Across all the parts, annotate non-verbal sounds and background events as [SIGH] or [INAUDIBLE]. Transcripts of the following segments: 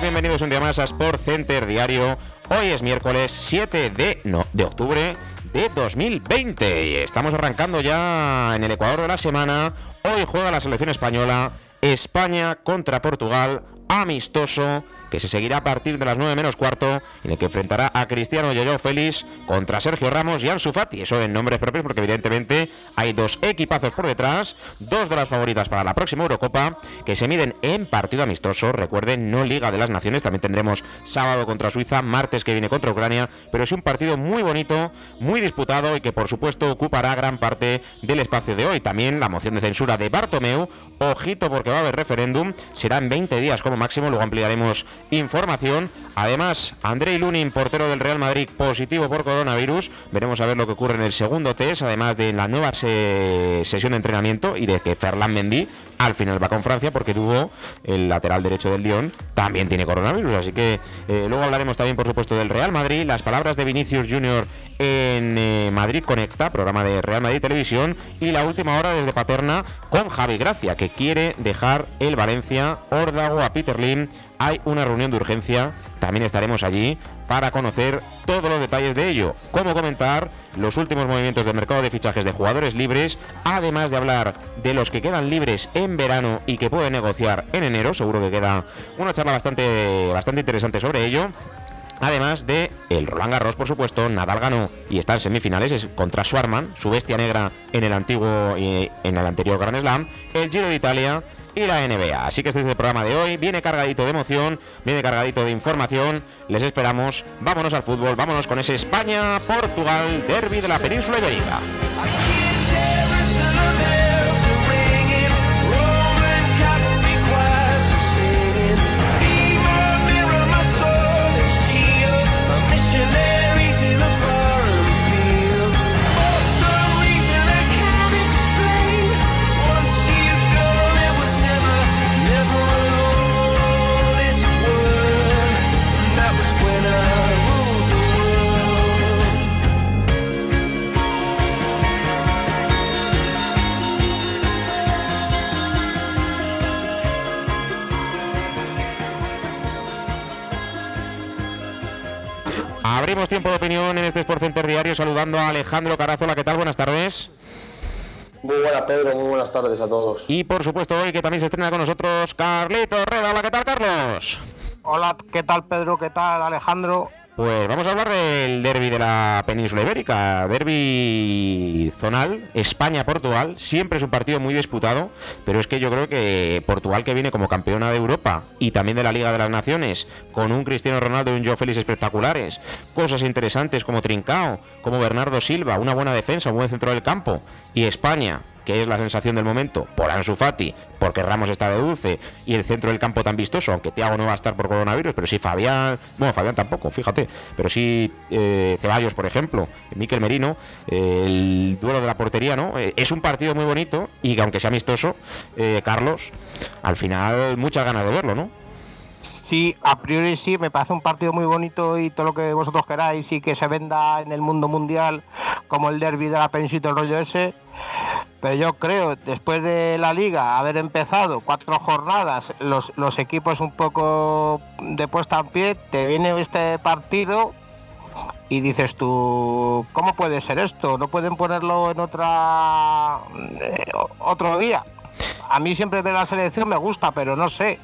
Bienvenidos un día más a Sport Center Diario. Hoy es miércoles 7 de, no, de octubre de 2020 y estamos arrancando ya en el Ecuador de la semana. Hoy juega la selección española, España contra Portugal, amistoso que se seguirá a partir de las 9 menos cuarto, en el que enfrentará a Cristiano Yoyo Félix contra Sergio Ramos y Ansu Fati. Eso en nombres propios, porque evidentemente hay dos equipazos por detrás, dos de las favoritas para la próxima Eurocopa, que se miden en partido amistoso. Recuerden, no Liga de las Naciones, también tendremos sábado contra Suiza, martes que viene contra Ucrania, pero es un partido muy bonito, muy disputado y que por supuesto ocupará gran parte del espacio de hoy. También la moción de censura de Bartomeu, ojito porque va a haber referéndum, será en 20 días como máximo, luego ampliaremos información. Además, Andrei Lunin, portero del Real Madrid, positivo por coronavirus. Veremos a ver lo que ocurre en el segundo test, además de la nueva sesión de entrenamiento y de que Ferland Mendy al final va con Francia porque tuvo el lateral derecho del Lyon, también tiene coronavirus. Así que eh, luego hablaremos también, por supuesto, del Real Madrid. Las palabras de Vinicius Junior en eh, Madrid Conecta, programa de Real Madrid Televisión. Y la última hora desde Paterna con Javi Gracia, que quiere dejar el Valencia, Ordago a Peter Lim hay una reunión de urgencia, también estaremos allí para conocer todos los detalles de ello, cómo comentar los últimos movimientos del mercado de fichajes de jugadores libres, además de hablar de los que quedan libres en verano y que pueden negociar en enero, seguro que queda una charla bastante, bastante interesante sobre ello. Además de el Roland Garros, por supuesto, Nadal ganó y está en semifinales es contra Schwarman, su bestia negra en el antiguo y en el anterior Grand Slam, el Giro de Italia y la NBA. Así que este es el programa de hoy. Viene cargadito de emoción, viene cargadito de información. Les esperamos. Vámonos al fútbol, vámonos con ese España-Portugal, derby de la península ibérica. Tiempo de opinión en este Sport Center Diario saludando a Alejandro Carazola. ¿Qué tal? Buenas tardes. Muy buenas, Pedro. Muy buenas tardes a todos. Y por supuesto hoy que también se estrena con nosotros Carlito Reda. Hola, ¿qué tal, Carlos? Hola, ¿qué tal, Pedro? ¿Qué tal, Alejandro? Pues vamos a hablar del derby de la península ibérica, derby zonal, España-Portugal. Siempre es un partido muy disputado, pero es que yo creo que Portugal, que viene como campeona de Europa y también de la Liga de las Naciones, con un Cristiano Ronaldo y un Joe Félix espectaculares, cosas interesantes como Trincao, como Bernardo Silva, una buena defensa, un buen centro del campo, y España, que es la sensación del momento, por Ansu Fati, porque Ramos está de dulce y el centro del campo tan vistoso, aunque Thiago no va a estar por coronavirus, pero sí Fabián, bueno, Fabián tampoco, fíjate, pero sí eh, Ceballos, por ejemplo, Miquel Merino, eh, el duelo de la portería, ¿no? Eh, es un partido muy bonito y aunque sea amistoso, Carlos, al final muchas ganas de verlo, ¿no? Sí, a priori sí, me parece un partido muy bonito y todo lo que vosotros queráis y que se venda en el mundo mundial como el derby de la península el rollo ese. Pero yo creo, después de la liga haber empezado cuatro jornadas, los, los equipos un poco de puesta en pie, te viene este partido y dices tú, ¿cómo puede ser esto? ¿No pueden ponerlo en otra eh, otro día? A mí siempre ver la selección me gusta, pero no sé.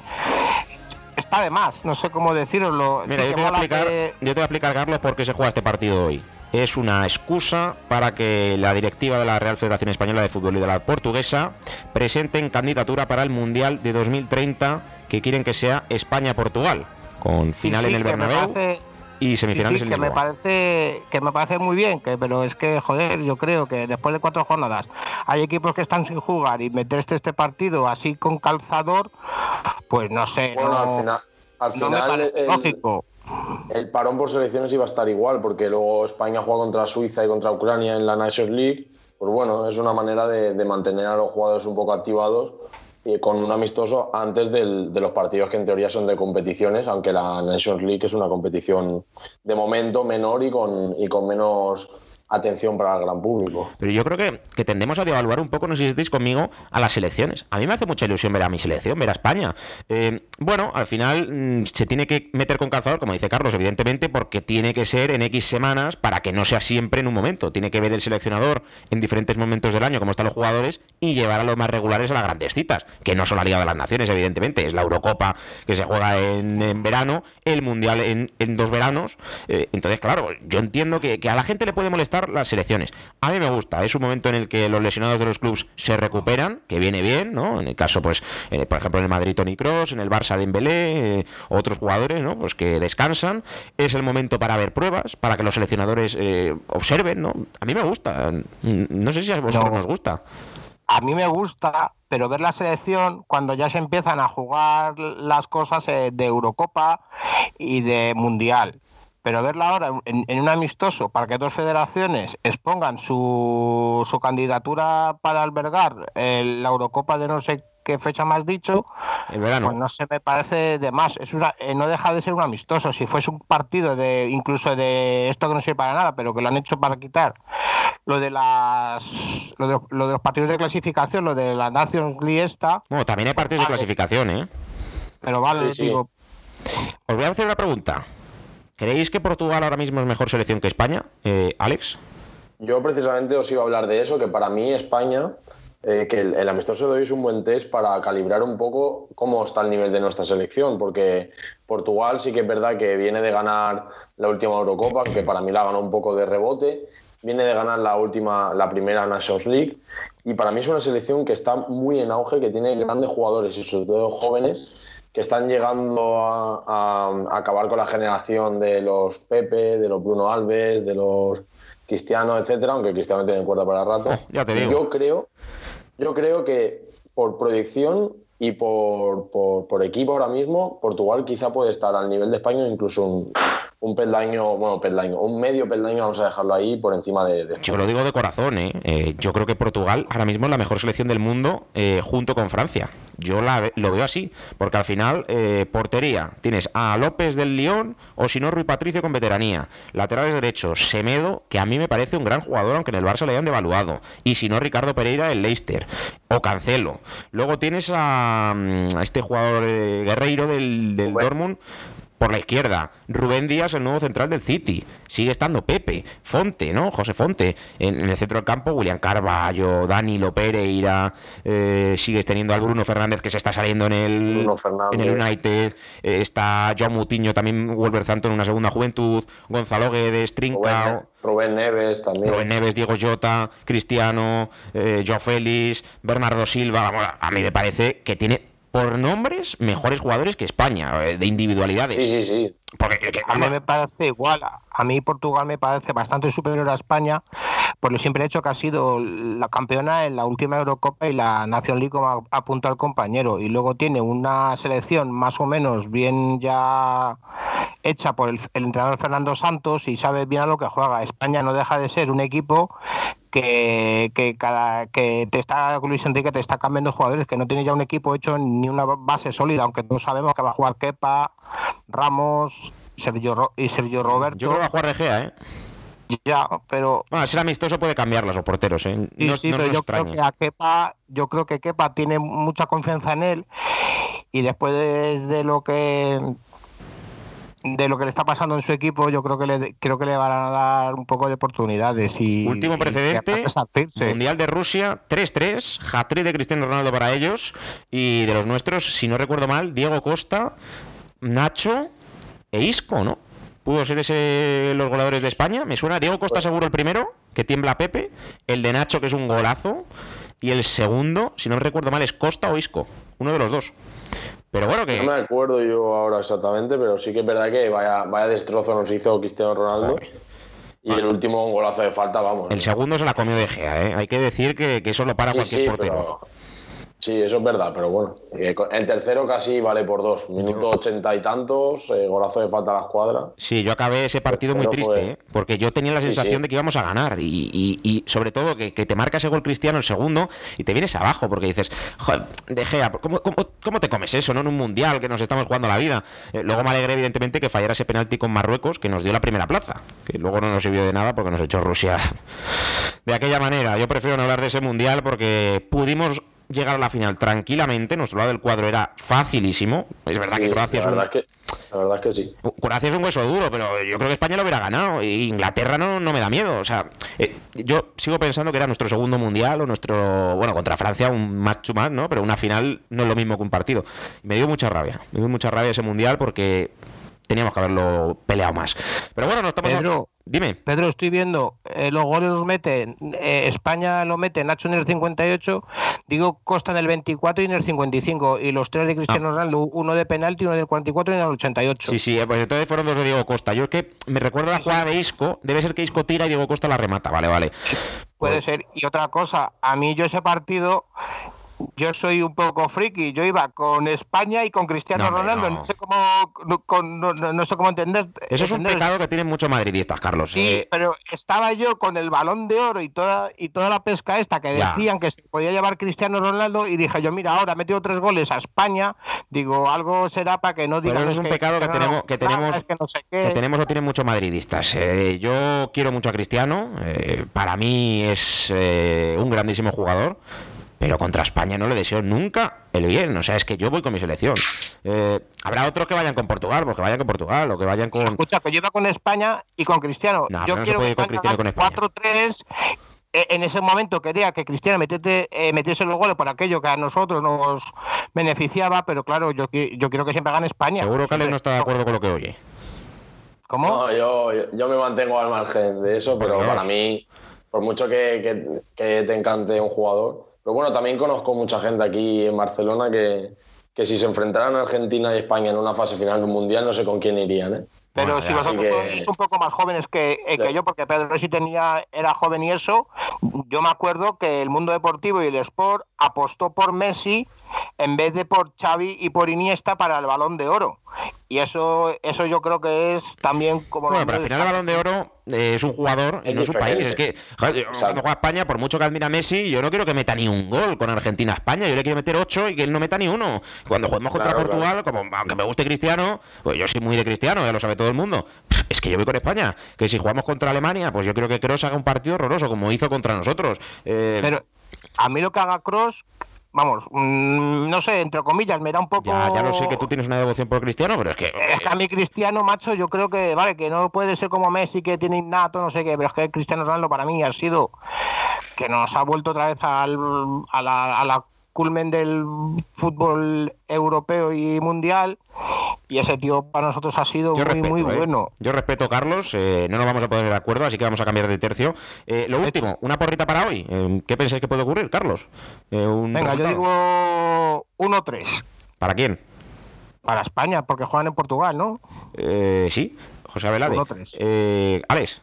Está de más, no sé cómo decirlo. Mira, yo te, voy a explicar, yo te voy a explicar, Carlos, por qué se juega este partido hoy. Es una excusa para que la directiva de la Real Federación Española de Fútbol y de la Portuguesa presenten candidatura para el Mundial de 2030 que quieren que sea España-Portugal, con final en el Bernabéu y semifinales que me parece que me parece muy bien que pero es que joder yo creo que después de cuatro jornadas hay equipos que están sin jugar y meterse este partido así con calzador pues no sé bueno al final al final el, lógico. el parón por selecciones iba a estar igual porque luego España juega contra Suiza y contra Ucrania en la Nations League pues bueno es una manera de, de mantener a los jugadores un poco activados con un amistoso antes del, de los partidos que en teoría son de competiciones, aunque la Nations League es una competición de momento menor y con, y con menos atención para el gran público. Pero yo creo que, tendemos a devaluar un poco, no sé si estáis conmigo, a las selecciones. A mí me hace mucha ilusión ver a mi selección, ver a España. Eh, bueno, al final mm, se tiene que meter con calzador, como dice Carlos, evidentemente, porque tiene que ser en X semanas para que no sea siempre en un momento. Tiene que ver el seleccionador en diferentes momentos del año, como están los jugadores, y llevar a los más regulares a las grandes citas, que no son la Liga de las Naciones, evidentemente, es la Eurocopa que se juega en, verano, el Mundial en, dos veranos. Eh, entonces, claro, yo entiendo que a la gente le puede molestar las selecciones. A mí me gusta, es un momento en el que los lesionados de los clubes se recuperan, que viene bien, ¿no? En el caso, pues, eh, por ejemplo, en el Madrid Tony Cross, en el Barça Dembélé, eh, otros jugadores, ¿no? Pues que descansan. Es el momento para ver pruebas, para que los seleccionadores eh, observen, ¿no? A mí me gusta. No sé si a vosotros nos gusta. A mí me gusta, pero ver la selección cuando ya se empiezan a jugar las cosas de Eurocopa y de Mundial pero verla ahora en, un amistoso para que dos federaciones expongan su, su candidatura para albergar la Eurocopa de no sé qué fecha más dicho, el verano. pues no se me parece de más. Es eh, no deja de ser un amistoso. Si fuese un partido de incluso de esto que no sirve para nada, pero que lo han hecho para quitar lo de las lo de, los partidos de clasificación, lo de la Nations League esta. Bueno, también hay partidos de clasificación, ¿eh? Pero vale, digo. Os voy a hacer una pregunta. ¿Creéis que Portugal ahora mismo es mejor selección que España, eh, Alex? Yo precisamente os iba a hablar de eso, que para mí España, eh, que el, amistoso de hoy es un buen test para calibrar un poco cómo está el nivel de nuestra selección, porque Portugal sí que es verdad que viene de ganar la última Eurocopa, que para mí la ganó un poco de rebote, viene de ganar la última, la primera Nations League, y para mí es una selección que está muy en auge, que tiene grandes jugadores y sobre todo jóvenes que están llegando a, acabar con la generación de los Pepe, de los Bruno Alves, de los Cristiano, etcétera, aunque Cristiano tiene cuerda para rato. [LAUGHS] ya te digo. Yo creo, yo creo que por proyección y por, por, equipo ahora mismo, Portugal quizá puede estar al nivel de España, incluso un, un peldaño, bueno, peldaño, un medio peldaño, vamos a dejarlo ahí por encima de. Yo lo digo de corazón, ¿eh? ¿eh? Yo creo que Portugal ahora mismo es la mejor selección del mundo eh, junto con Francia. Yo la, lo veo así, porque al final, eh, portería, tienes a López del León o si no, Rui Patricio con veteranía. Laterales derechos, Semedo, que a mí me parece un gran jugador, aunque en el Barça le hayan devaluado. Y si no, Ricardo Pereira del Leicester o Cancelo. Luego tienes a, mm, este jugador guerreiro del, del Dortmund por la izquierda, Rubén Díaz, el nuevo central del City. Sigue estando Pepe, Fonte, ¿no? José Fonte. En, el centro del campo, William Carballo, Danilo Pereira. Eh, sigues teniendo al Bruno Fernández que se está saliendo en el, en el United. Eh, está Joao Mutiño, también Wolverhampton en una segunda juventud. Gonzalo Guedes, Trincao. Rubén Neves también. Rubén Neves, Diego Jota, Cristiano, eh, Joao Félix, Bernardo Silva. a mí me parece que tiene por nombres mejores jugadores que España, eh, de individualidades. Sí, sí, sí. Porque, a mí me parece igual. A mí Portugal me parece bastante superior a España, por lo siempre hecho que ha sido la campeona en la última Eurocopa y la Nación League como apunta al compañero. Y luego tiene una selección más o menos bien ya hecha por el, el entrenador Fernando Santos y sabe bien a lo que juega. España no deja de ser un equipo que, cada que te está Luis Enrique te está cambiando jugadores, que no tiene ya un equipo hecho ni una base sólida, aunque todos sabemos que va a jugar Kepa, Ramos, Sergio y Sergio Roberto. Yo creo que va a jugar De Gea, ¿eh? Ya, pero. Bueno, ser amistoso puede cambiar los porteros, ¿eh? No, sí, pero yo creo que a Kepa, yo creo que Kepa tiene mucha confianza en él y después de lo que de lo que le está pasando en su equipo, yo creo que le creo que le van a dar un poco de oportunidades y último precedente Mundial de Rusia 3-3, hat de Cristiano Ronaldo para ellos y de los nuestros, si no recuerdo mal, Diego Costa, Nacho e Isco, ¿no? Pudo ser ese los goleadores de España. Me suena Diego Costa seguro el primero, que tiembla Pepe, el de Nacho que es un golazo y el segundo, si no recuerdo mal, es Costa o Isco, uno de los dos. Pero bueno, que. No me acuerdo yo ahora exactamente, pero sí que es verdad que vaya, vaya destrozo nos hizo Cristiano Ronaldo. Y el último golazo de falta, vamos. El segundo se la comió de Gea, ¿eh? Hay que decir que, eso lo para cualquier portero. Sí, eso es verdad, pero bueno. El tercero casi vale por dos. Minuto ochenta y tantos, eh, golazo de falta a la escuadra. Sí, yo acabé ese partido muy triste, ¿eh? porque yo tenía la sensación de que íbamos a ganar. Y, sobre todo que, te marca ese gol cristiano el segundo y te vienes abajo porque dices, joder, de Gea, ¿cómo, te comes eso, no? En un mundial que nos estamos jugando la vida. Eh, luego me alegré, evidentemente, que fallara ese penalti con Marruecos que nos dio la primera plaza. Que luego no nos sirvió de nada porque nos echó Rusia [LAUGHS] de aquella manera. Yo prefiero no hablar de ese mundial porque pudimos llegar a la final tranquilamente. Nuestro lado del cuadro era facilísimo. Es verdad que Croacia es un... La verdad es que sí. Croacia es un hueso duro, pero yo creo que España lo hubiera ganado. Y Inglaterra no, no me da miedo. O sea, eh, yo sigo pensando que era nuestro segundo mundial o nuestro. Bueno, contra Francia, un match más, ¿no? Pero una final no es lo mismo que un partido. Me dio mucha rabia. Me dio mucha rabia ese mundial porque teníamos que haberlo peleado más. Pero bueno, no estamos. Pedro, Dime. Pedro, estoy viendo, eh, los goles los mete, eh, España lo mete Nacho en el 58, digo Costa en el 24 y en el 55, y los tres de Cristiano ah. Ronaldo, uno de penalti, uno del 44 y en el 88. Sí, sí, pues entonces fueron dos de Diego Costa. Yo es que me recuerdo la jugada de Isco, debe ser que Isco tira y Diego Costa la remata, vale, vale. Puede pues ser. Y otra cosa, a mí yo ese partido yo soy un poco friki. Yo iba con España y con Cristiano Ronaldo. No. sé cómo, no, sé cómo entender. Eso es un pecado que tienen muchos madridistas, Carlos. Sí, eh. pero estaba yo con el balón de oro y toda, y toda la pesca esta que decían que se podía llevar Cristiano Ronaldo y dije yo, mira, ahora ha metido tres goles a España. Digo, algo será para que no digan. Pero eso es un pecado que, tenemos, que tenemos, que, tenemos o tienen muchos madridistas. Eh, yo quiero mucho a Cristiano. Eh, para mí es un grandísimo jugador pero contra España no le deseo nunca el bien. O sea, es que yo voy con mi selección. Eh, habrá otros que vayan con Portugal, porque vayan con Portugal o que vayan con. Escucha, que yo iba con España y con Cristiano. yo quiero que con Cristiano con España. 4-3 eh, en ese momento quería que Cristiano metiese, eh, metiese los goles por aquello que a nosotros nos beneficiaba, pero claro, yo, yo quiero que siempre gane España. Seguro que Alex no está de acuerdo con lo que oye. ¿Cómo? No, yo, yo me mantengo al margen de eso, pero para mí, por mucho que, que te encante un jugador, pero bueno, también conozco mucha gente aquí en Barcelona que, que si se enfrentaran Argentina y España en una fase final de un mundial, no sé con quién irían. ¿eh? Pero si vosotros sois un poco más jóvenes que, eh, que yo, porque Pedro sí tenía, era joven y eso, yo me acuerdo que el mundo deportivo y el sport apostó por Messi en vez de por Xavi y por Iniesta para el balón de oro. Y eso, eso yo creo que es también como... Bueno, pero al final el balón de oro eh, es un jugador y no es un país. Es que cuando juega España, por mucho que admira a Messi, yo no quiero que meta ni un gol con Argentina-España. Yo le quiero meter ocho y que él no meta ni uno. Cuando juguemos contra Portugal, como aunque me guste Cristiano, pues yo soy muy de Cristiano, ya lo sabe todo el mundo. Es que yo voy con España. Que si jugamos contra Alemania, pues yo creo que Kroos haga un partido horroroso, como hizo contra nosotros. Eh, pero a mí lo que haga Kroos vamos, mm, no sé, entre comillas, me da un poco. Ya, ya lo sé que tú tienes una devoción por Cristiano, pero es que. Es que a mí Cristiano, macho, yo creo que, vale, que no puede ser como Messi, que tiene innato, no sé qué, pero es que Cristiano Ronaldo para mí ha sido que nos ha vuelto otra vez al, a la, a la culmen del fútbol europeo y mundial y ese tío para nosotros ha sido muy, muy ¿eh? bueno. Yo respeto, Carlos, eh, no nos vamos a poner de acuerdo, así que vamos a cambiar de tercio. Eh, lo último, una porrita para hoy. ¿Qué pensáis que puede ocurrir, Carlos? Venga, yo digo 1-3. ¿Para quién? Para España, porque juegan en Portugal, ¿no? sí, José Abelade. 1-3. Alex.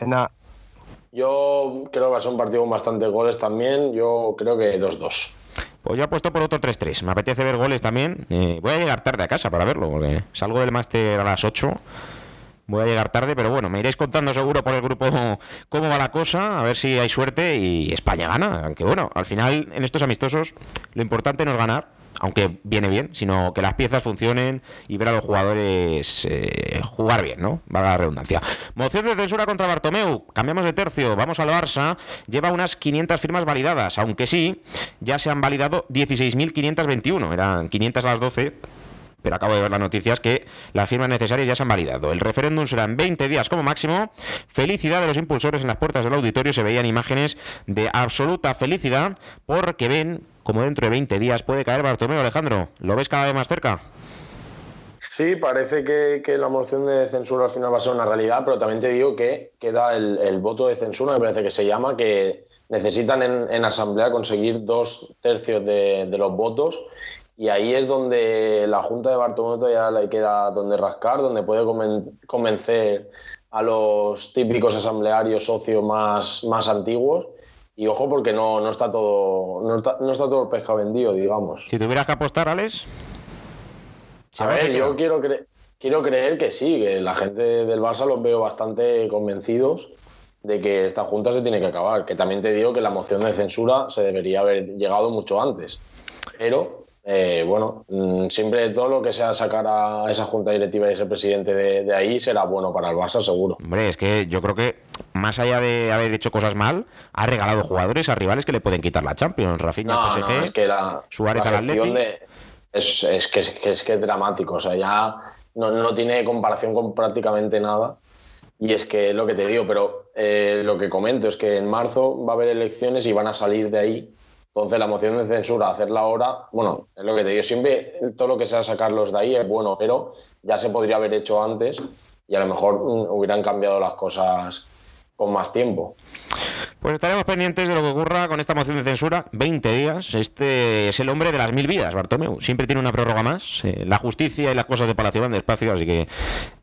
Yo creo que va a ser un partido con bastantes goles también. Yo creo que 2-2. Pues yo apuesto por otro 3-3. Me apetece ver goles también. Eh, voy a llegar tarde a casa para verlo, porque salgo del máster a las 8. Voy a llegar tarde, pero bueno, me iréis contando seguro por el grupo [LAUGHS] cómo va la cosa, a ver si hay suerte y España gana. Aunque bueno, al final en estos amistosos lo importante no es ganar, aunque viene bien, sino que las piezas funcionen y ver a los jugadores eh, jugar bien, ¿no? Va la redundancia. Moción de censura contra Bartomeu. Cambiamos de tercio. Vamos al Barça. Lleva unas 500 firmas validadas, aunque sí, ya se han validado 16.521. Eran 500 a las 12 pero acabo de ver las noticias que las firmas necesarias ya se han validado. El referéndum será en 20 días como máximo. Felicidad de los impulsores en las puertas del auditorio. Se veían imágenes de absoluta felicidad porque ven como dentro de 20 días puede caer Bartomeu Alejandro. ¿Lo ves cada vez más cerca? Sí, parece que, la moción de censura al final va a ser una realidad, pero también te digo que queda el, voto de censura, me parece que se llama, que necesitan en, asamblea conseguir dos tercios de, los votos y ahí es donde la Junta de Bartomeu ya le queda donde rascar, donde puede convencer a los típicos asamblearios socios más, más antiguos. Y ojo, porque no, no está todo no está, no está todo el pescado vendido, digamos. Si tuvieras que apostar, Alex. A ver, yo quiero, quiero creer que sí, que la gente del Barça los veo bastante convencidos de que esta junta se tiene que acabar. Que también te digo que la moción de censura se debería haber llegado mucho antes. Pero, eh, bueno, mm, siempre todo lo que sea sacar a esa junta directiva y ese presidente de, ahí será bueno para el Barça, seguro. Hombre, es que yo creo que más allá de haber hecho cosas mal, ha regalado jugadores a rivales que le pueden quitar la Champions. Rafinha al PSG, es que la, Suárez al Atlético es, es, que, es, que es dramático. O sea, ya no, no, tiene comparación con prácticamente nada. Y es que es lo que te digo, pero eh, lo que comento es que en marzo va a haber elecciones y van a salir de ahí. Entonces la moción de censura, hacerla ahora, bueno, es lo que te digo, siempre todo lo que sea sacarlos de ahí es bueno, pero ya se podría haber hecho antes y a lo mejor mm, hubieran cambiado las cosas con más tiempo. Pues estaremos pendientes de lo que ocurra con esta moción de censura. 20 días. Este es el hombre de las mil vidas, Bartomeu. Siempre tiene una prórroga más. Eh, la justicia y las cosas de Palacio van despacio, así que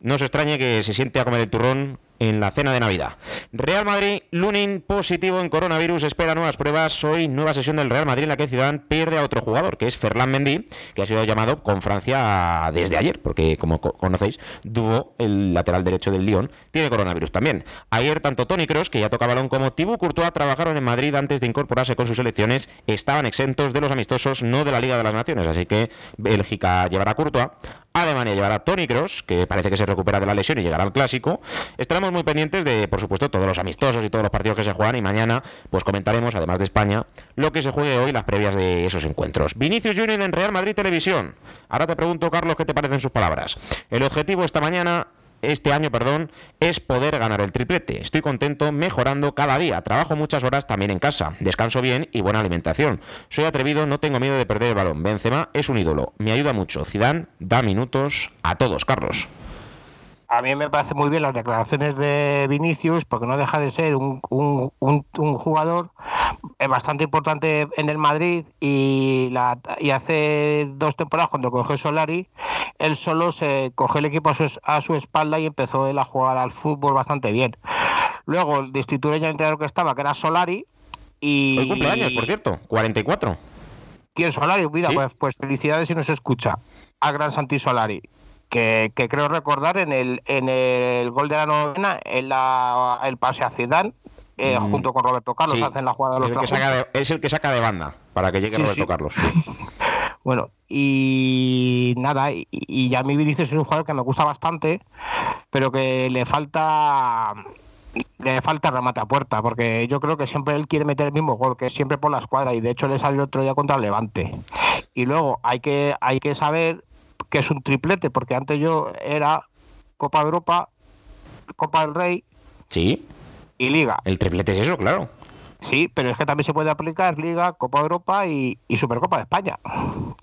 no se extrañe que se siente a comer el turrón en la cena de Navidad. Real Madrid, Lunin positivo en coronavirus, espera nuevas pruebas. Hoy nueva sesión del Real Madrid en la que Zidane pierde a otro jugador, que es Ferland Mendy, que ha sido llamado con Francia desde ayer, porque como conocéis, Duo, el lateral derecho del Lyon, tiene coronavirus también. Ayer tanto Tony Cross, que ya toca balón, como Thibaut Courtois trabajaron en Madrid antes de incorporarse con sus selecciones, estaban exentos de los amistosos, no de la Liga de las Naciones, así que Bélgica llevará a Courtois Alemania llevará a Tony Cross, que parece que se recupera de la lesión y llegará al clásico. Estaremos muy pendientes de, por supuesto, todos los amistosos y todos los partidos que se juegan y mañana pues comentaremos, además de España, lo que se juegue hoy, las previas de esos encuentros. Vinicius Junior en Real Madrid Televisión. Ahora te pregunto, Carlos, ¿qué te parecen sus palabras? El objetivo esta mañana este año, perdón, es poder ganar el triplete. Estoy contento mejorando cada día. Trabajo muchas horas también en casa. Descanso bien y buena alimentación. Soy atrevido, no tengo miedo de perder el balón. Benzema es un ídolo. Me ayuda mucho. Zidane da minutos a todos, Carlos a mí me parece muy bien las declaraciones de Vinicius porque no deja de ser un, jugador eh, bastante importante en el Madrid y, la, y hace dos temporadas cuando cogió Solari, él solo se cogió el equipo a su, espalda y empezó él a jugar al fútbol bastante bien. Luego el ya entrenador que estaba, que era Solari, y... Hoy cumpleaños, por cierto, 44. ¿Quién Solari? Mira, pues, pues felicidades si nos escucha. A Gran Santi Solari que, creo recordar en el, en el gol de la novena, en la, el pase a Zidane, eh, mm. junto con Roberto Carlos, hacen la jugada de los es el, es el que saca de banda para que llegue Roberto Carlos. [LAUGHS] bueno, y nada, y, ya mi Vinicius es un jugador que me gusta bastante, pero que le falta le falta remate a puerta, porque yo creo que siempre él quiere meter el mismo gol, que es siempre por la escuadra, y de hecho le salió otro día contra el Levante. Y luego hay que, hay que saber que es un triplete, porque antes yo era Copa de Europa, Copa del Rey. Sí. Y Liga. El triplete es eso, claro. Sí, pero es que también se puede aplicar Liga, Copa de Europa y, Supercopa de España,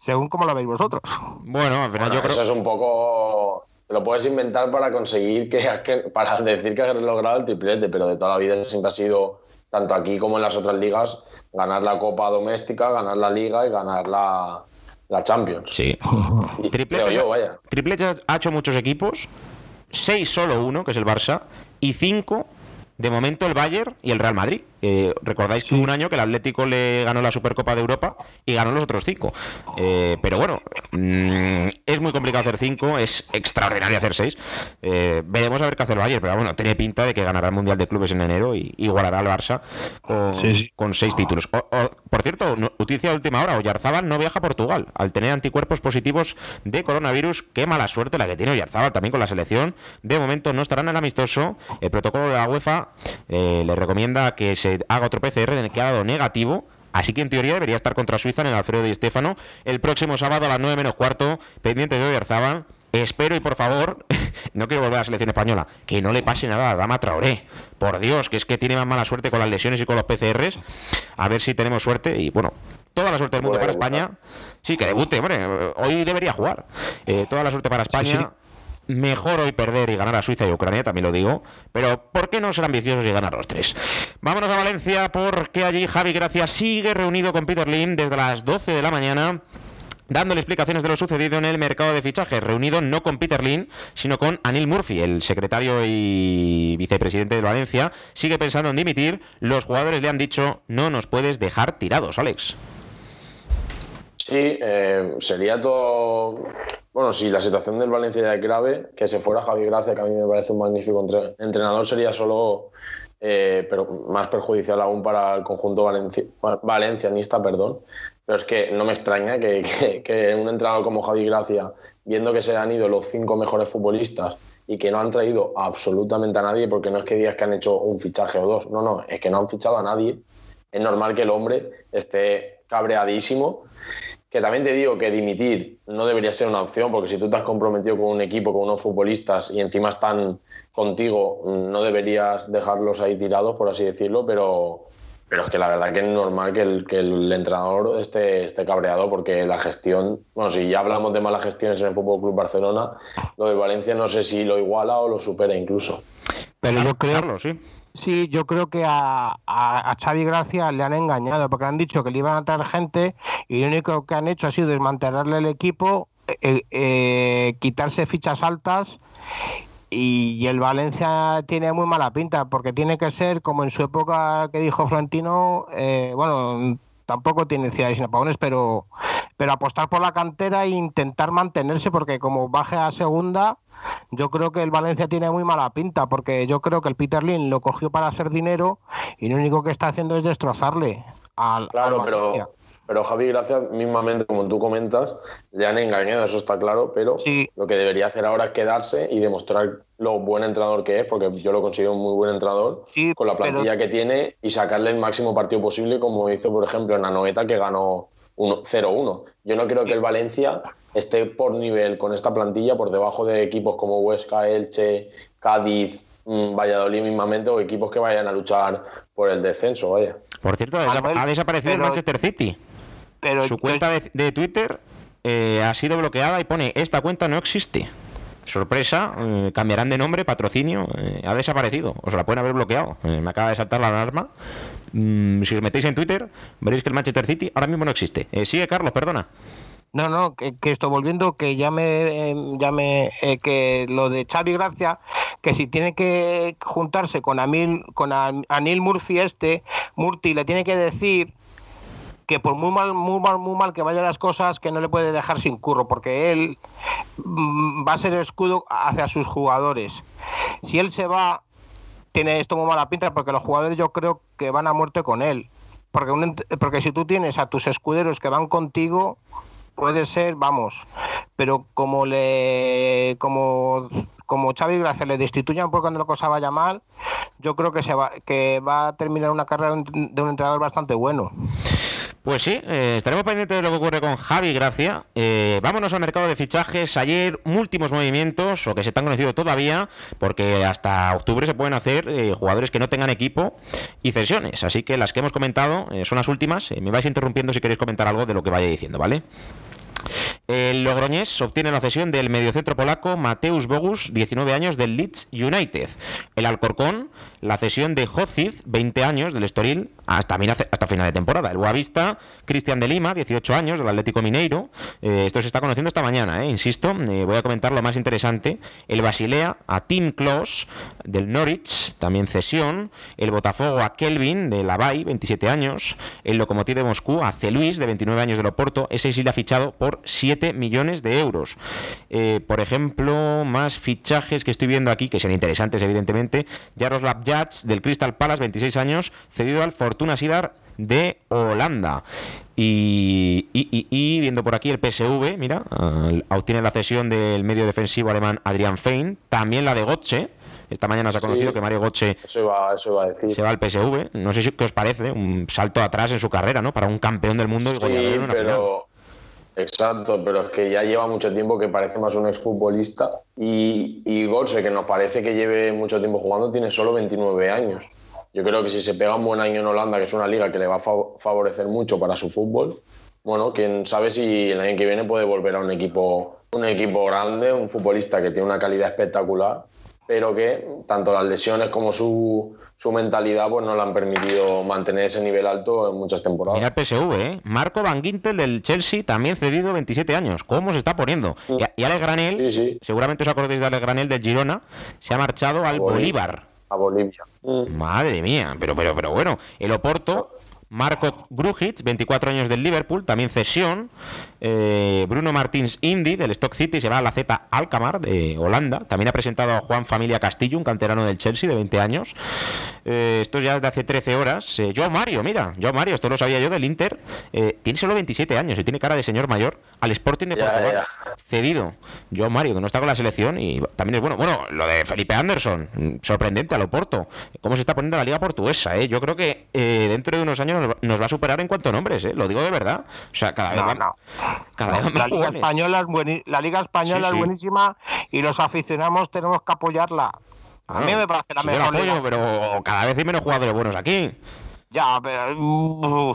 según como lo veis vosotros. Bueno, al final yo creo. Eso es un poco. Lo puedes inventar para conseguir que, para decir que has logrado el triplete, pero de toda la vida siempre ha sido, tanto aquí como en las otras ligas, ganar la Copa Doméstica, ganar la Liga y ganar la, la Champions. Sí. [LAUGHS] Triplete ha hecho muchos equipos, seis solo uno, que es el Barça, y cinco de momento el Bayern y el Real Madrid. Eh, recordáis que un año que el Atlético le ganó la Supercopa de Europa y ganó los otros cinco. Eh, pero bueno, mm, es muy complicado hacer cinco, es extraordinario hacer seis. Eh, veremos a ver qué hace el Bayern, pero bueno, tiene pinta de que ganará el Mundial de Clubes en enero y igualará al Barça con, seis títulos. por cierto, noticia de última hora, Oyarzábal no viaja a Portugal al tener anticuerpos positivos de coronavirus. Qué mala suerte la que tiene Oyarzábal también con la selección. De momento no estará en el amistoso. El protocolo de la UEFA le recomienda que se haga otro PCR en el que ha dado negativo Así que en teoría debería estar contra Suiza en el Alfredo Di Stéfano el próximo sábado a las 9 menos cuarto, pendiente de Oyarzabal. Espero y por favor, [LAUGHS] no quiero volver a la selección española, que no le pase nada a Dama Traoré. Por Dios, que es que tiene más mala suerte con las lesiones y con los PCRs. A ver si tenemos suerte y bueno, toda la suerte del mundo para España. Sí, que debute, hombre. Hoy debería jugar. Eh, toda la suerte para España. Mejor hoy perder y ganar a Suiza y Ucrania, también lo digo. Pero ¿por qué no ser ambiciosos y ganar los tres? Vámonos a Valencia porque allí Javi Gracia sigue reunido con Peter Lim desde las 12 de la mañana dándole explicaciones de lo sucedido en el mercado de fichajes, reunido no con Peter Lin, sino con Anil Murphy, el secretario y vicepresidente de Valencia, sigue pensando en dimitir, los jugadores le han dicho, no nos puedes dejar tirados, Alex. Sí, eh, sería todo. Bueno, si la situación del Valencia es grave, que se fuera Javi Gracia, que a mí me parece un magnífico entrenador, sería solo. Eh, pero más perjudicial aún para el conjunto valencianista, perdón. Pero es que no me extraña que, que, un entrenador como Javi Gracia, viendo que se han ido los cinco mejores futbolistas y que no han traído absolutamente a nadie, porque no es que digas que han hecho un fichaje o dos, no, no, es que no han fichado a nadie. Es normal que el hombre esté cabreadísimo que también te digo que dimitir no debería ser una opción, porque si tú te has comprometido con un equipo, con unos futbolistas y encima están contigo, no deberías dejarlos ahí tirados, por así decirlo, pero, pero es que la verdad que es normal que el, que el entrenador esté, esté cabreado porque la gestión, bueno, si ya hablamos de malas gestiones en el Fútbol Club Barcelona, lo de Valencia no sé si lo iguala o lo supera incluso. Pero yo creo, sí. Sí, yo creo que a, a, Xavi Gracia le han engañado porque han dicho que le iban a traer gente y lo único que han hecho ha sido desmantelarle el equipo, eh, eh, quitarse fichas altas y, el Valencia tiene muy mala pinta porque tiene que ser como en su época que dijo Florentino, eh, bueno, tampoco tiene ciudades sin apagones, pero, pero apostar por la cantera e intentar mantenerse porque como baje a segunda yo creo que el Valencia tiene muy mala pinta, porque yo creo que el Peter Lin lo cogió para hacer dinero y lo único que está haciendo es destrozarle al. Claro, pero, pero Javi Gracias, mismamente, como tú comentas, le han engañado, eso está claro, pero lo que debería hacer ahora es quedarse y demostrar lo buen entrenador que es, porque yo lo considero un muy buen entrenador, con la plantilla que tiene y sacarle el máximo partido posible, como hizo, por ejemplo, en la Noeta, que ganó 0-1. Yo no creo que el Valencia esté por nivel con esta plantilla por debajo de equipos como Huesca, Elche, Cádiz, mm, Valladolid mismamente o equipos que vayan a luchar por el descenso, vaya. Por cierto, ha desaparecido el Manchester City. Pero Su cuenta de, Twitter eh, ha sido bloqueada y pone esta cuenta no existe. Sorpresa, eh, cambiarán de nombre, patrocinio, eh, ha desaparecido. Os la pueden haber bloqueado. me acaba de saltar la alarma. Mm, si os metéis en Twitter, veréis que el Manchester City ahora mismo no existe. sigue, Carlos, perdona. No, no, que, estoy volviendo, que ya me, eh, que lo de Xavi Gracia, que si tiene que juntarse con Anil, con Anil Murphy este, Murti le tiene que decir que por muy mal, muy mal, muy mal que vayan las cosas, que no le puede dejar sin curro, porque él mm, va a ser el escudo hacia sus jugadores. Si él se va, tiene esto muy mala pinta, porque los jugadores yo creo que van a muerte con él. Porque, porque si tú tienes a tus escuderos que van contigo, puede ser, vamos, pero como le como como Xavi Gracia le destituyan por cuando la cosa vaya mal, yo creo que se va que va a terminar una carrera de un entrenador bastante bueno. Pues sí, eh, estaremos pendientes de lo que ocurre con Javi Gracia. Eh, vámonos al mercado de fichajes. Ayer, últimos movimientos, o que se están conocidos todavía, porque hasta octubre se pueden hacer eh, jugadores que no tengan equipo y cesiones. Así que las que hemos comentado son las últimas. me vais interrumpiendo si queréis comentar algo de lo que vaya diciendo, ¿vale? El Logroñés obtiene la cesión del mediocentro polaco Mateusz Bogus, 19 años, del Leeds United. El Alcorcón, la cesión de Jocid, 20 años, del Estoril, hasta, final de temporada. El Boavista, Cristian de Lima, 18 años, del Atlético Mineiro. Eh, esto se está conociendo esta mañana, eh, insisto. Eh, voy a comentar lo más interesante. El Basilea a Tim Klos, del Norwich, también cesión. El Botafogo a Kelvin, de la 27 años. El Lokomotiv de Moscú a C. Luis, de 29 años, del Oporto. Ese sí le ha fichado por 7 millones de euros. por ejemplo, más fichajes que estoy viendo aquí, que sean interesantes, evidentemente. Jaroslav Jats, del Crystal Palace, 26 años, cedido al Fort Fortuna Sidar de Holanda. Y, viendo por aquí el PSV, mira, obtiene la cesión del medio defensivo alemán Adrian Fein, también la de Gotze, Esta mañana se ha conocido que Mario Götze se va al PSV. No sé si, qué os parece, un salto atrás en su carrera, ¿no? Para un campeón del mundo y sí, pero... Exacto, pero es que ya lleva mucho tiempo que parece más un exfutbolista y, Götze, que nos parece que lleve mucho tiempo jugando, tiene solo 29 años. Yo creo que si se pega un buen año en Holanda, que es una liga que le va a favorecer mucho para su fútbol, bueno, quién sabe si el año que viene puede volver a un equipo, un equipo grande, un futbolista que tiene una calidad espectacular, pero que tanto las lesiones como su, su mentalidad pues no le han permitido mantener ese nivel alto en muchas temporadas. Mira el PSV, ¿eh? Marco Van Gintel del Chelsea, también cedido 27 años. ¿Cómo se está poniendo? Mm. Y, Alex Granel, seguramente os acordáis de Alex Granel del Girona, se ha marchado al Bolívar a Bolivia. Mm. Madre mía, pero, pero, pero bueno, el Oporto Marco Grujic, 24 años del Liverpool, también cesión. Eh, Bruno Martins Indy, del Stock City, se va a la Z Alkamar, de Holanda. También ha presentado a Juan Familia Castillo, un canterano del Chelsea, de 20 años. Eh, esto ya de hace 13 horas. Eh, Joao Mario, mira, Joao Mario, esto lo sabía yo del Inter. Eh, tiene solo 27 años y tiene cara de señor mayor. Al Sporting de Portugal, cedido. Joao Mario, que no está con la selección y también es bueno. Bueno, lo de Felipe Anderson, sorprendente a lo Porto. ¿Cómo se está poniendo la liga portuguesa? Yo creo que dentro de unos años nos, va a superar en cuanto a nombres, ¿eh? lo digo de verdad. O sea, cada vez, la, Liga Española es la Liga Española es buenísima y los aficionados tenemos que apoyarla. A mí me parece la mejor. Apoyo, pero cada vez hay menos jugadores buenos aquí. Ya, pero.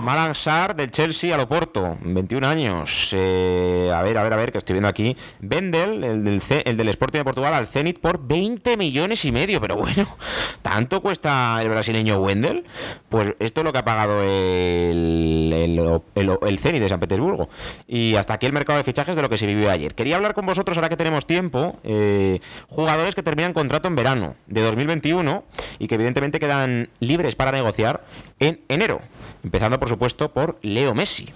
Malan Sar del Chelsea a Loporto, 21 años. Eh, a ver, a ver, a ver, que estoy viendo aquí. Vendel, el del, el Sporting de Portugal, al Zenit por 20 millones y medio. Pero bueno, ¿tanto cuesta el brasileño Wendel? Pues esto es lo que ha pagado el, el, el, Zenit de San Petersburgo. Y hasta aquí el mercado de fichajes de lo que se vivió ayer. Quería hablar con vosotros, ahora que tenemos tiempo, eh, jugadores que terminan contrato en verano de 2021 y que evidentemente quedan libres para negociar en enero. Empezando, por supuesto, por Leo Messi.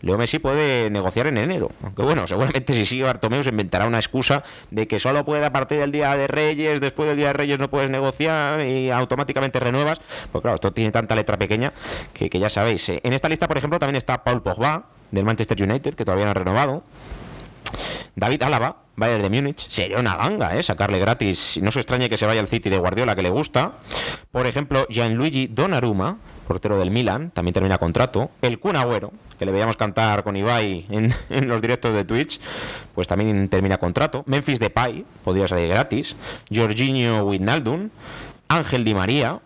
Leo Messi puede negociar en enero. Aunque bueno, seguramente si sigue Bartomeu se inventará una excusa de que solo puede a partir del día de Reyes, después del día de Reyes no puedes negociar y automáticamente renuevas. Pues claro, esto tiene tanta letra pequeña que, ya sabéis. ¿eh? En esta lista, por ejemplo, también está Paul Pogba, del Manchester United, que todavía no ha renovado. David Álava, Bayern de Múnich, sería una ganga, ¿eh? Sacarle gratis. No se extrañe que se vaya al City de Guardiola, que le gusta. Por ejemplo, Gianluigi Donnarumma, portero del Milan, también termina contrato. El Kun Agüero, que le veíamos cantar con Ibai en, [LAUGHS] los directos de Twitch, pues también termina contrato. Memphis Depay, podría salir gratis. Jorginho Wijnaldum. Ángel Di María.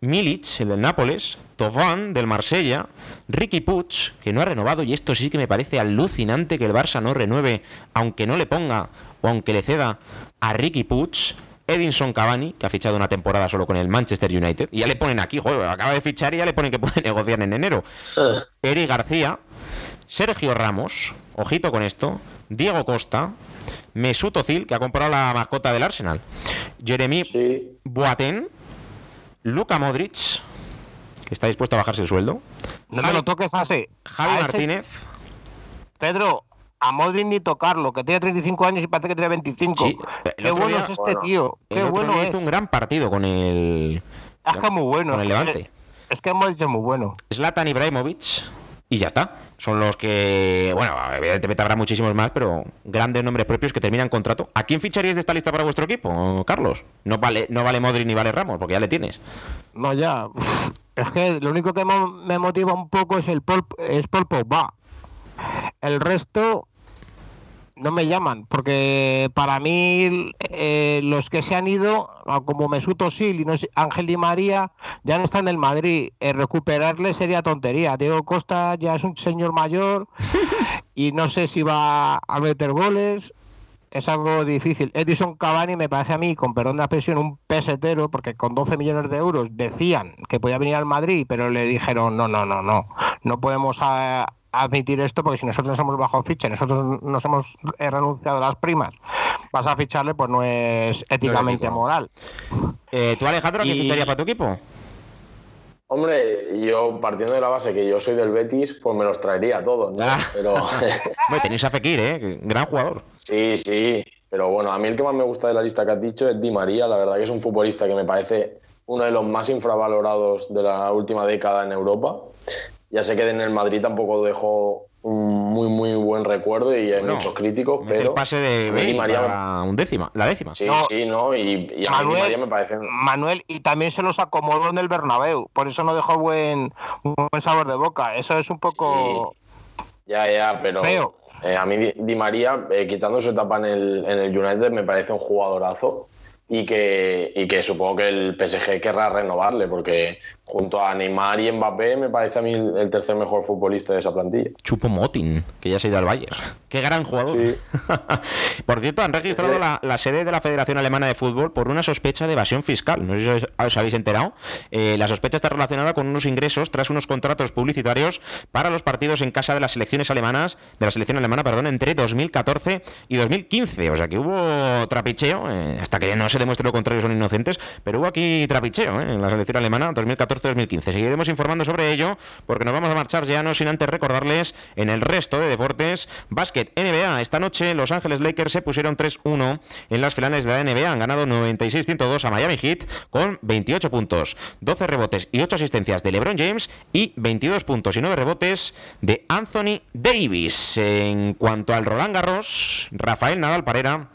Milic, el del Nápoles. Tovan del Marsella, Ricky Puig, que no ha renovado, y esto sí que me parece alucinante que el Barça no renueve, aunque no le ponga o aunque le ceda a Ricky Puig, Edinson Cavani, que ha fichado una temporada solo con el Manchester United, y ya le ponen aquí, joder, acaba de fichar y ya le ponen que puede [LAUGHS] negociar en enero. Eh. Eric García, Sergio Ramos, ojito con esto, Diego Costa, Mesut Özil, que ha comprado la mascota del Arsenal, Jeremy Boateng, Luka Modric, que está dispuesto a bajarse el sueldo. No te lo toques así. Javi Martínez. Pedro, a Modric ni tocarlo, que tiene 35 años y parece que tiene 25. Qué bueno es este tío. Qué bueno es. Hizo un gran partido con el. Es que muy bueno. Con el Levante. Es que Modric es muy bueno. Zlatan Ibrahimovic. Y ya está. Son los que, bueno, evidentemente habrá muchísimos más, pero grandes nombres propios que terminan contrato. ¿A quién ficharíais de esta lista para vuestro equipo, Carlos? No vale, no vale Modric ni vale Ramos, porque ya le tienes. No, ya. Es que lo único que me motiva un poco es el Paul, es Paul Pogba. El resto no me llaman, porque para mí eh, los que se han ido, como Mesut Özil y no Ángel Di María, ya no están en el Madrid. Eh, recuperarle sería tontería. Diego Costa ya es un señor mayor [LAUGHS] y no sé si va a meter goles es algo difícil. Edison Cavani me parece a mí, con perdón de la expresión, un pesetero, porque con 12 millones de euros decían que podía venir al Madrid, pero le dijeron, no, no, no, no, no podemos eh, admitir esto porque si nosotros nos hemos bajado ficha, nosotros nos hemos renunciado a las primas, vas a ficharle, pues no es éticamente moral. Eh, ¿Tú, Alejandro, qué ficharías para tu equipo? Hombre, yo partiendo de la base que yo soy del Betis, pues me los traería todos, ¿no? Ah. Pero... [LAUGHS] tenéis a Fekir, ¿eh? Gran jugador. Sí, sí. Pero bueno, a mí el que más me gusta de la lista que has dicho es Di María. La verdad que es un futbolista que me parece uno de los más infravalorados de la última década en Europa. ya sé que en el Madrid tampoco dejó un muy muy buen recuerdo y hay muchos críticos, pero el pase de Bale María un décima, la décima. Sí, sí, no, y, a Manuel, María me parece Manuel y también se los acomodó en el Bernabéu, por eso no dejó buen buen sabor de boca. Eso es un poco ya, ya, pero feo. Eh, a mí Di María, eh, quitando su etapa en el, en el United, me parece un jugadorazo y que, y que supongo que el PSG querrá renovarle, porque junto a Neymar y Mbappé me parece a mí el tercer mejor futbolista de esa plantilla. Chupo Motin, que ya se ha ido al Bayern. Qué gran jugador. [LAUGHS] por cierto, han registrado la, sede de la Federación Alemana de Fútbol por una sospecha de evasión fiscal. No sé si os, habéis enterado. Eh, la sospecha está relacionada con unos ingresos tras unos contratos publicitarios para los partidos en casa de las selecciones alemanas, de la selección alemana, perdón, entre 2014 y 2015. O sea que hubo trapicheo, eh, hasta que no se demuestre lo contrario son inocentes, pero hubo aquí trapicheo eh, en la selección alemana 2014-2015. Seguiremos informando sobre ello porque nos vamos a marchar ya no sin antes recordarles en el resto de deportes. Básquet NBA, esta noche Los Ángeles Lakers se pusieron 3-1 en las finales de la NBA, han ganado 96-102 a Miami Heat con 28 puntos, 12 rebotes y 8 asistencias de LeBron James y 22 puntos y 9 rebotes de Anthony Davis. En cuanto al Roland Garros, Rafael Nadal Parera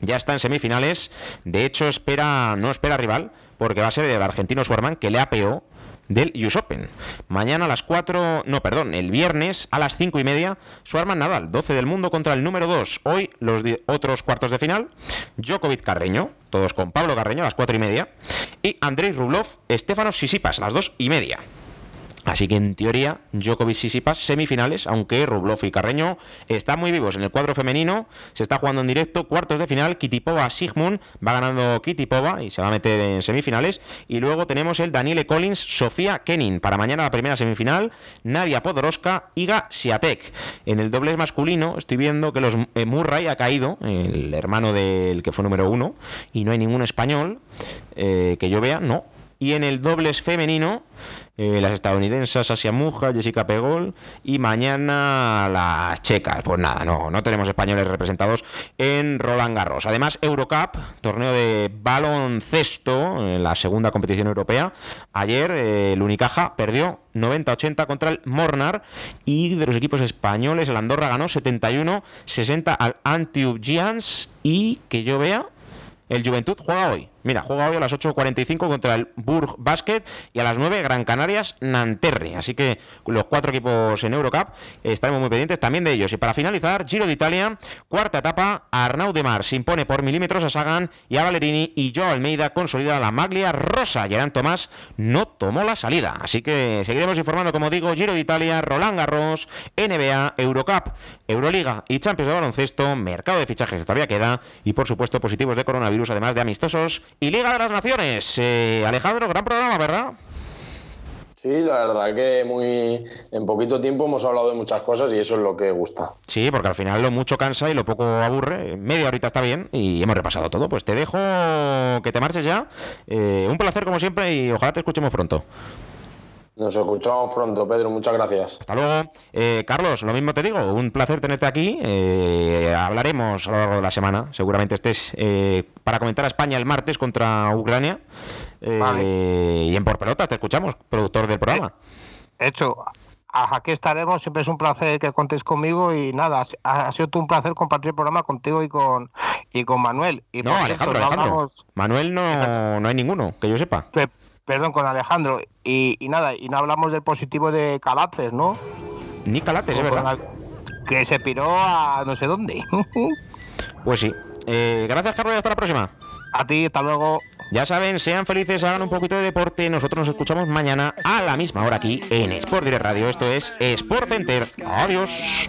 ya está en semifinales. De hecho, espera, no espera rival, porque va a ser el argentino Swarman, que le apeó del US Open. Mañana a las 4, no, perdón, el viernes a las 5 y media, Swarman Nadal, 12 del mundo contra el número 2. Hoy los otros cuartos de final, Djokovic Carreño, todos con Pablo Carreño a las 4 y media, y Andrei Rublev, Estefano Sisipas a las 2 y media. Así que en teoría, Djokovic y Sipas semifinales, aunque Rublev y Carreño están muy vivos en el cuadro femenino. Se está jugando en directo, cuartos de final. Kitipova Sigmund va ganando Kitipova y se va a meter en semifinales. Y luego tenemos el Daniele Collins, Sofía Kenin. Para mañana la primera semifinal, Nadia Podoroska, Iga Siatek. En el doble masculino estoy viendo que los eh, Murray ha caído, el hermano del que fue número uno, y no hay ningún español eh, que yo vea, no. Y en el dobles femenino eh, las estadounidenses Asia Muja, Jessica Pegol y mañana las checas. Pues nada, no, no tenemos españoles representados en Roland Garros. Además, Eurocup, torneo de baloncesto, en la segunda competición europea. Ayer eh, el Unicaja perdió 90-80 contra el Mornar y de los equipos españoles el Andorra ganó 71-60 al Antioch Giants y que yo vea el Juventud juega hoy. Mira, juega hoy a las 8.45 contra el Burg Basket y a las 9 Gran Canarias Nanterre. Así que los cuatro equipos en Eurocup estaremos muy pendientes también de ellos. Y para finalizar, Giro de Italia, cuarta etapa, Arnaud de Mar se impone por milímetros a Sagan y a Valerini y Joe Almeida consolida la maglia rosa. Gerán Tomás no tomó la salida. Así que seguiremos informando, como digo, Giro de Italia, Roland Garros, NBA, Eurocup, Euroliga y Champions de baloncesto, mercado de fichajes que todavía queda y por supuesto positivos de coronavirus, además de amistosos y Liga de las Naciones. Eh, Alejandro, gran programa, ¿verdad? Sí, la verdad que muy en poquito tiempo hemos hablado de muchas cosas y eso es lo que gusta. Sí, porque al final lo mucho cansa y lo poco aburre. Media horita está bien y hemos repasado todo. Pues te dejo que te marches ya. Eh, un placer como siempre y ojalá te escuchemos pronto. Nos escuchamos pronto, Pedro. Muchas gracias. Hasta luego. Eh, Carlos, lo mismo te digo. Un placer tenerte aquí. Eh, hablaremos a lo largo de la semana. Seguramente estés eh, para comentar a España el martes contra Ucrania. Y en Por Pelotas te escuchamos, productor del programa. Hecho. Aquí estaremos, siempre es un placer que contéis conmigo y nada, ha sido un placer compartir el programa contigo y con y con Manuel. Y no, Alejandro, Manuel no, no hay ninguno, que yo sepa perdón, con Alejandro. Y, nada, y no hablamos del positivo de Calates, ¿no? Ni Calates, es verdad. Que se piró a no sé dónde. [LAUGHS] pues sí. Eh, gracias, Carlos, y hasta la próxima. A ti, hasta luego. Ya saben, sean felices, hagan un poquito de deporte. Nosotros nos escuchamos mañana a la misma hora aquí en Sport Direct Radio. Esto es Sport Center. Adiós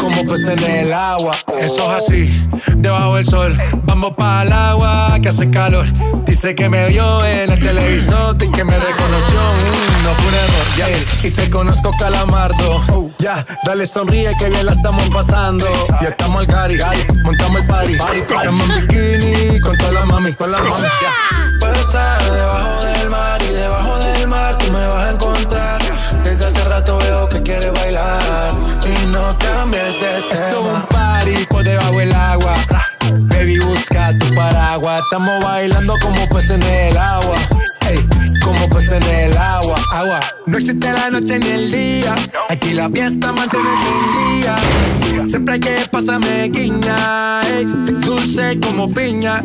como pues en el agua. Eso es así, debajo del sol. Vamos para el agua que hace calor. Dice que me vio en el televisor y que me reconoció. Mm, no fue un error. Y te conozco, Calamardo. Ya, dale sonríe que bien la estamos pasando. Ya estamos al cari, montamos el party. Estamos en bikini con toda la mami, con la mami. Puedo estar debajo del mar y debajo del mar tú me vas a encontrar. Desde hace rato veo que quieres bailar y no cambies de tema. Esto es un party por debajo del agua. Baby, busca tu paraguas. Estamos bailando como pues en el agua. Ey, como pues en el agua, agua. No existe la noche ni el día. Aquí la fiesta mantiene día. Siempre hay que pasarme guiña. Ey, dulce como piña.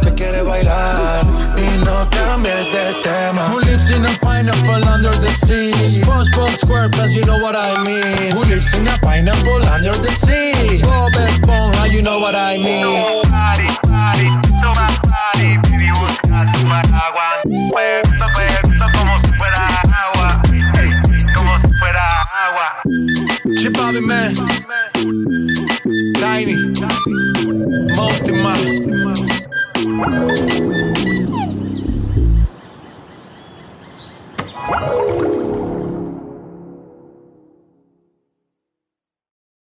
quiere bailar y no cambies de tema. Who lives in a pineapple under the sea? SpongeBob SquarePants, you know what I mean. Who lives in a pineapple under the sea? Bob Esponja, you know what I mean. Party, party, toma party, baby, busca tu paraguas. Puerto, puerto, como si fuera agua, hey, como si fuera agua. Chip man, Tiny, Most. Thank you.